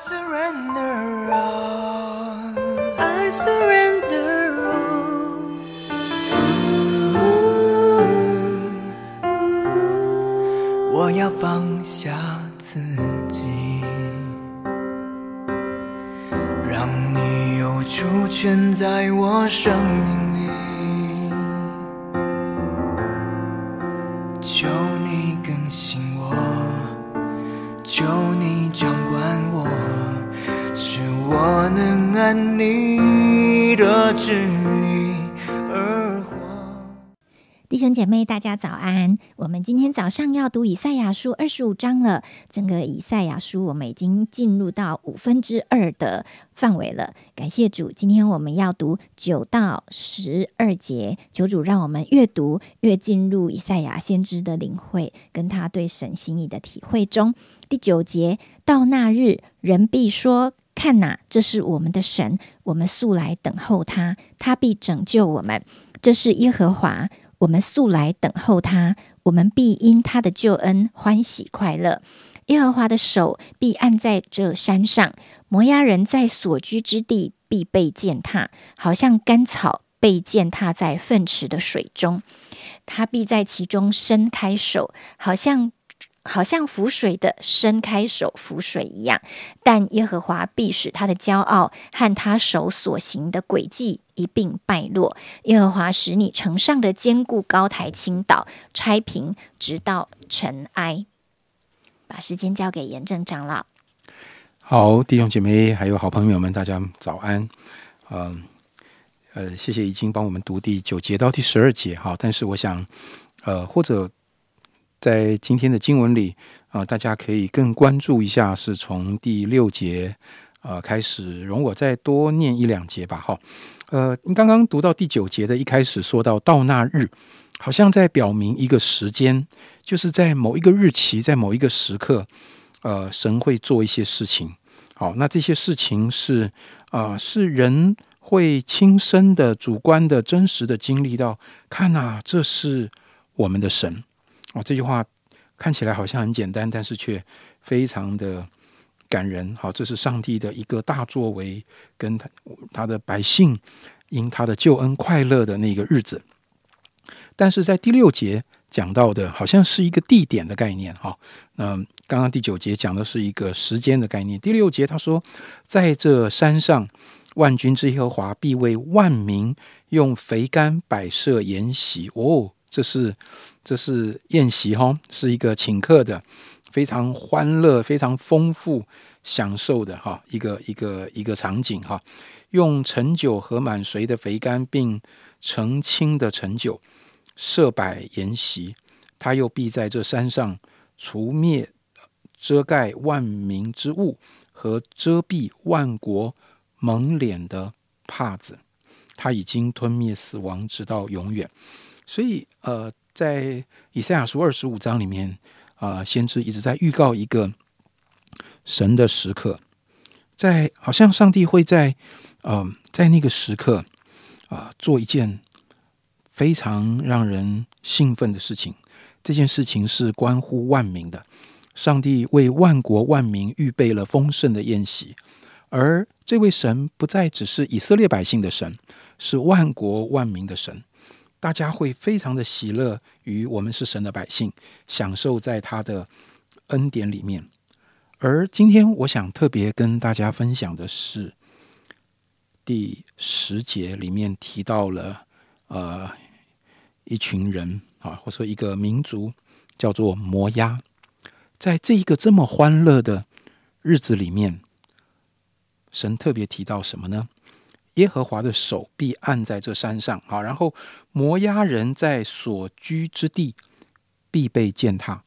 surrender all. I surrender all. 我要放下自己，让你有主权在我生命里。求你更新我，求你能按你的旨意而活。弟兄姐妹，大家早安！我们今天早上要读以赛亚书二十五章了。整个以赛亚书，我们已经进入到五分之二的范围了。感谢主，今天我们要读九到十二节。求主让我们越读越进入以赛亚先知的领会，跟他对神心意的体会中。第九节，到那日，人必说：“看哪，这是我们的神，我们素来等候他，他必拯救我们。这是耶和华。”我们素来等候他，我们必因他的救恩欢喜快乐。耶和华的手必按在这山上，摩押人在所居之地必被践踏，好像干草被践踏在粪池的水中。他必在其中伸开手，好像好像浮水的伸开手浮水一样。但耶和华必使他的骄傲和他手所行的诡计一并败落。耶和华使你城上的坚固高台倾倒，拆平，直到尘埃。把时间交给严正长老。好，弟兄姐妹还有好朋友们，大家早安。嗯，呃，谢谢已经帮我们读第九节到第十二节哈。但是我想，呃，或者在今天的经文里啊、大家可以更关注一下，是从第六节呃开始，容我再多念一两节吧。哈，呃，你刚刚读到第九节的一开始说到到那日，好像在表明一个时间，就是在某一个日期，在某一个时刻，呃，神会做一些事情。好，那这些事情是啊、是人会亲身的、主观的、真实的经历到。看呐、这是我们的神。哦，这句话看起来好像很简单，但是却非常的感人。好，这是上帝的一个大作为，跟他他的百姓因他的救恩快乐的那个日子。但是在第六节讲到的，好像是一个地点的概念。哈，那刚刚第九节讲的是一个时间的概念。第六节他说，在这山上，万军之耶和华必为万民用肥甘摆设筵席。哦，这是这是宴席哈，是一个请客的，非常欢乐、非常丰富、享受的哈一个一个一个场景哈。用陈酒和满髓的肥甘，并澄清的陈酒设摆筵席，他又必在这山上除灭遮盖万民之物和遮蔽万国蒙脸的帕子。他已经吞灭死亡，直到永远。所以，呃，在以赛亚书二十五章里面，啊、先知一直在预告一个神的时刻，在好像上帝会在，嗯、在那个时刻，啊、做一件非常让人兴奋的事情。这件事情是关乎万民的，上帝为万国万民预备了丰盛的宴席，而这位神不再只是以色列百姓的神，是万国万民的神。大家会非常的喜乐于我们是神的百姓，享受在他的恩典里面。而今天我想特别跟大家分享的是第十节里面提到了呃一群人啊，或者说一个民族叫做摩押，在这一个这么欢乐的日子里面，神特别提到什么呢？耶和华的手臂按在这山上，好，然后摩押人在所居之地必被践踏，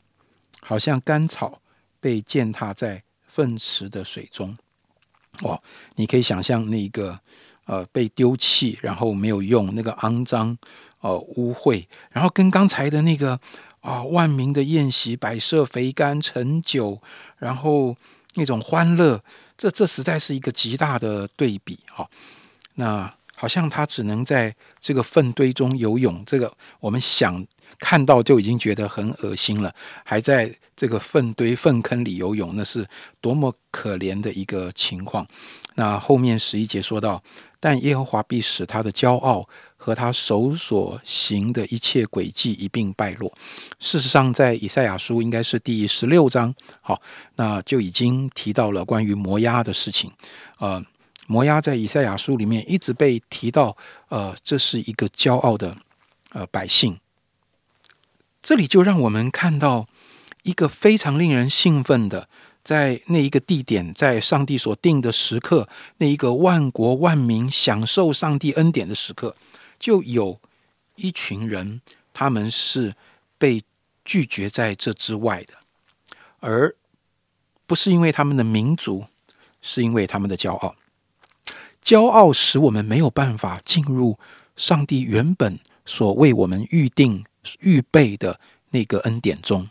好像干草被践踏在粪池的水中。哦，你可以想象那个呃被丢弃，然后没有用，那个肮脏、呃污秽，然后跟刚才的那个啊、万民的宴席，摆设肥甘陈酒，然后那种欢乐，这这实在是一个极大的对比哈、那好像他只能在这个粪堆中游泳，这个我们想看到就已经觉得很恶心了，还在这个粪堆、粪坑里游泳，那是多么可怜的一个情况。那后面十一节说到，但耶和华必使他的骄傲和他手所行的一切诡计一并败落。事实上，在以赛亚书应该是第十六章，好，那就已经提到了关于摩押的事情。呃，摩押在以赛亚书里面一直被提到，呃，这是一个骄傲的呃百姓。这里就让我们看到一个非常令人兴奋的。在那一个地点，在上帝所定的时刻，那一个万国万民享受上帝恩典的时刻，就有一群人，他们是被拒绝在这之外的，而不是因为他们的民族，是因为他们的骄傲。骄傲使我们没有办法进入上帝原本所为我们预定预备的那个恩典中。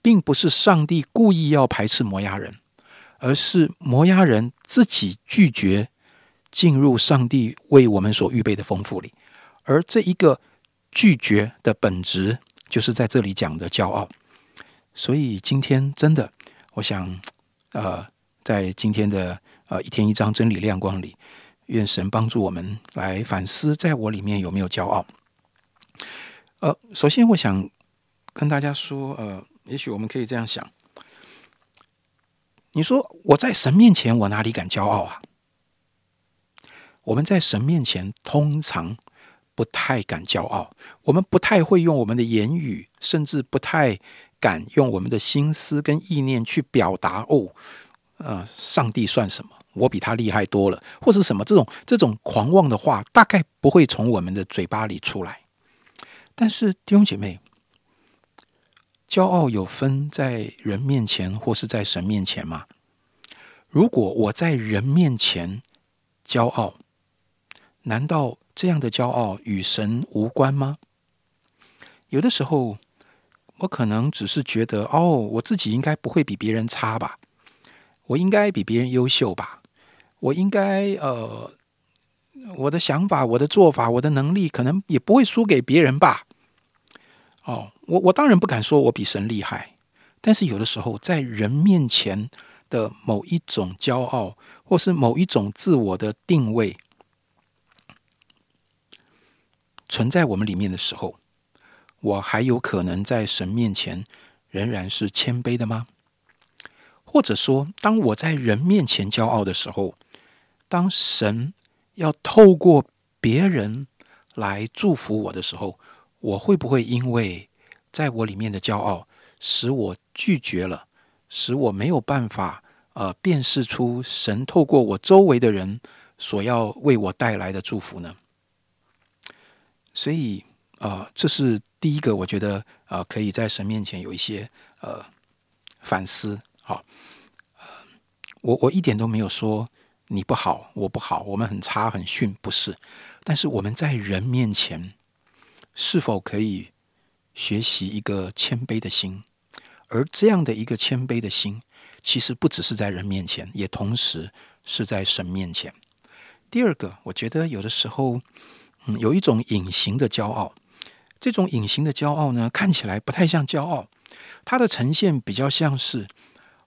并不是上帝故意要排斥摩押人，而是摩押人自己拒绝进入上帝为我们所预备的丰富里，而这一个拒绝的本质，就是在这里讲的骄傲。所以今天真的，我想，呃，在今天的呃一天一张真理亮光里，愿神帮助我们来反思，在我里面有没有骄傲。呃，首先我想跟大家说，呃。也许我们可以这样想：你说我在神面前，我哪里敢骄傲啊？我们在神面前通常不太敢骄傲，我们不太会用我们的言语，甚至不太敢用我们的心思跟意念去表达。哦，呃，上帝算什么？我比他厉害多了，或是什么这种这种狂妄的话，大概不会从我们的嘴巴里出来。但是弟兄姐妹。骄傲有分在人面前或是在神面前吗？如果我在人面前骄傲，难道这样的骄傲与神无关吗？有的时候，我可能只是觉得，哦，我自己应该不会比别人差吧，我应该比别人优秀吧，我应该呃，我的想法、我的做法、我的能力，可能也不会输给别人吧。哦，我我当然不敢说我比神厉害，但是有的时候在人面前的某一种骄傲，或是某一种自我的定位存在我们里面的时候，我还有可能在神面前仍然是谦卑的吗？或者说，当我在人面前骄傲的时候，当神要透过别人来祝福我的时候？我会不会因为在我里面的骄傲，使我拒绝了，使我没有办法呃辨识出神透过我周围的人所要为我带来的祝福呢？所以啊，这是第一个，我觉得啊，可以在神面前有一些呃反思。好，呃，我我一点都没有说你不好，我不好，我们很差很逊，不是。但是我们在人面前。是否可以学习一个谦卑的心？而这样的一个谦卑的心，其实不只是在人面前，也同时是在神面前。第二个，我觉得有的时候，嗯，有一种隐形的骄傲。这种隐形的骄傲呢，看起来不太像骄傲，它的呈现比较像是：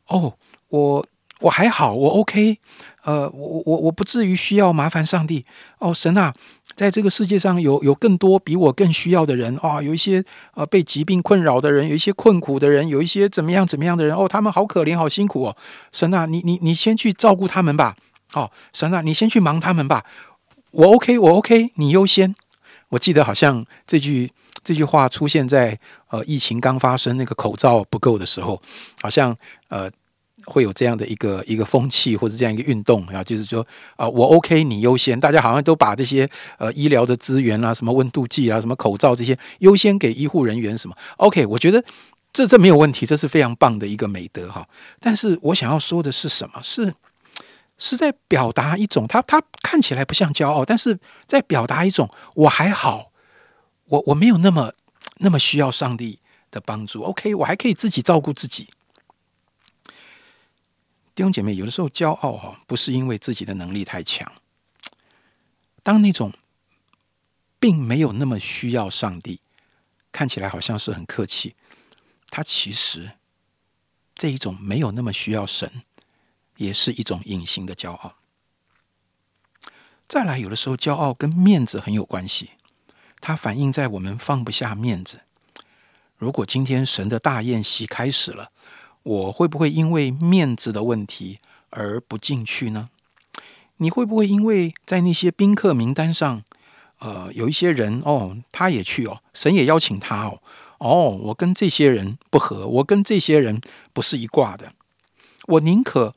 哦，我我还好，我 OK，呃，我我我不至于需要麻烦上帝。哦，神啊！在这个世界上有有更多比我更需要的人啊，有一些呃被疾病困扰的人，有一些困苦的人，有一些怎么样怎么样的人哦，他们好可怜，好辛苦哦。神啊，你你你先去照顾他们吧。哦，神啊，你先去忙他们吧。我 OK，我 OK，你优先。我记得好像这句这句话出现在呃疫情刚发生那个口罩不够的时候，好像呃。会有这样的一个一个风气或者这样一个运动啊，就是说啊，我 OK，你优先，大家好像都把这些呃医疗的资源啊、什么温度计啊、什么口罩这些优先给医护人员什么 OK，我觉得这这没有问题，这是非常棒的一个美德哈。但是我想要说的是什么？是是在表达一种他他看起来不像骄傲，但是在表达一种我还好，我我没有那么那么需要上帝的帮助。OK，我还可以自己照顾自己。弟兄姐妹，有的时候骄傲哈，不是因为自己的能力太强。当那种并没有那么需要上帝，看起来好像是很客气，他其实这一种没有那么需要神，也是一种隐形的骄傲。再来，有的时候骄傲跟面子很有关系，它反映在我们放不下面子。如果今天神的大宴席开始了，我会不会因为面子的问题而不进去呢？你会不会因为在那些宾客名单上，呃，有一些人哦，他也去哦，神也邀请他哦，哦，我跟这些人不合，我跟这些人不是一挂的，我宁可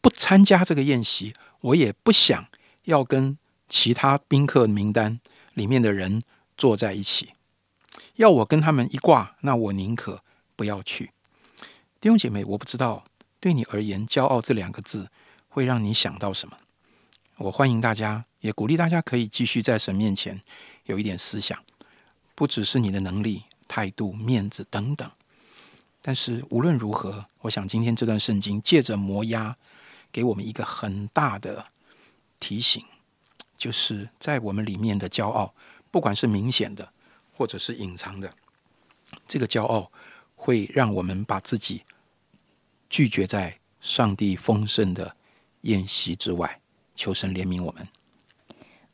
不参加这个宴席，我也不想要跟其他宾客名单里面的人坐在一起。要我跟他们一挂，那我宁可不要去。弟兄姐妹，我不知道对你而言，“骄傲”这两个字会让你想到什么。我欢迎大家，也鼓励大家可以继续在神面前有一点思想，不只是你的能力、态度、面子等等。但是无论如何，我想今天这段圣经借着磨压，给我们一个很大的提醒，就是在我们里面的骄傲，不管是明显的或者是隐藏的，这个骄傲会让我们把自己拒绝在上帝丰盛的宴席之外。求神怜悯我们。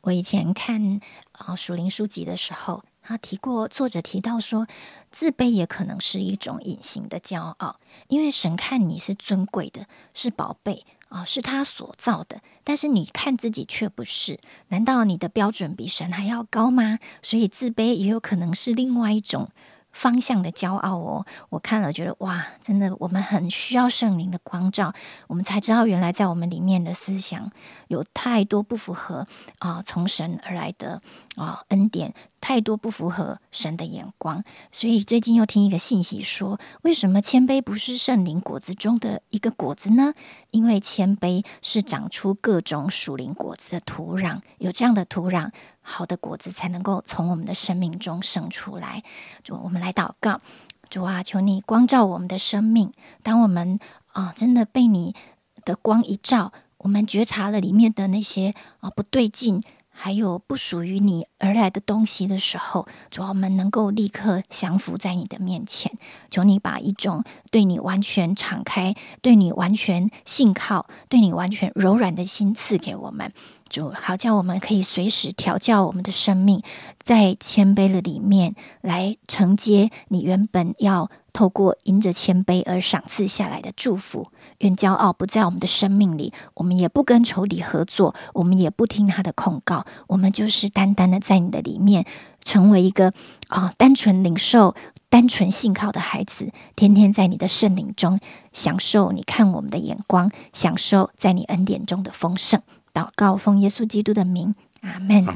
我以前看啊属灵书籍的时候，他提过，作者提到说，自卑也可能是一种隐形的骄傲，因为神看你是尊贵的，是宝贝啊，是他所造的，但是你看自己却不是，难道你的标准比神还要高吗？所以自卑也有可能是另外一种。方向的骄傲哦，我看了觉得哇，真的，我们很需要圣灵的光照，我们才知道原来在我们里面的思想有太多不符合啊，从神而来的啊恩典。太多不符合神的眼光，所以最近又听一个信息说，为什么谦卑不是圣灵果子中的一个果子呢？因为谦卑是长出各种属灵果子的土壤，有这样的土壤，好的果子才能够从我们的生命中生出来。主，我们来祷告，主啊，求你光照我们的生命。当我们啊，真的被你的光一照，我们觉察了里面的那些啊不对劲。还有不属于你而来的东西的时候，主我们能够立刻降服在你的面前，求你把一种对你完全敞开、对你完全信靠、对你完全柔软的心赐给我们，主好叫我们可以随时调教我们的生命，在谦卑的里面来承接你原本要透过因着谦卑而赏赐下来的祝福。愿骄傲不在我们的生命里，我们也不跟仇敌合作，我们也不听他的控告，我们就是单单的在你的里面，成为一个啊单纯领受、单纯信靠的孩子，天天在你的圣灵中享受你看我们的眼光，享受在你恩典中的丰盛。祷告奉耶稣基督的名，阿门。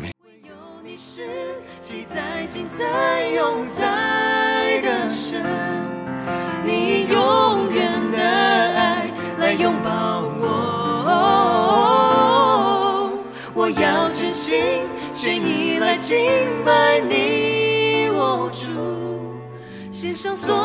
你永远的爱来拥抱我，我要全心全意来敬拜你，我主，献上所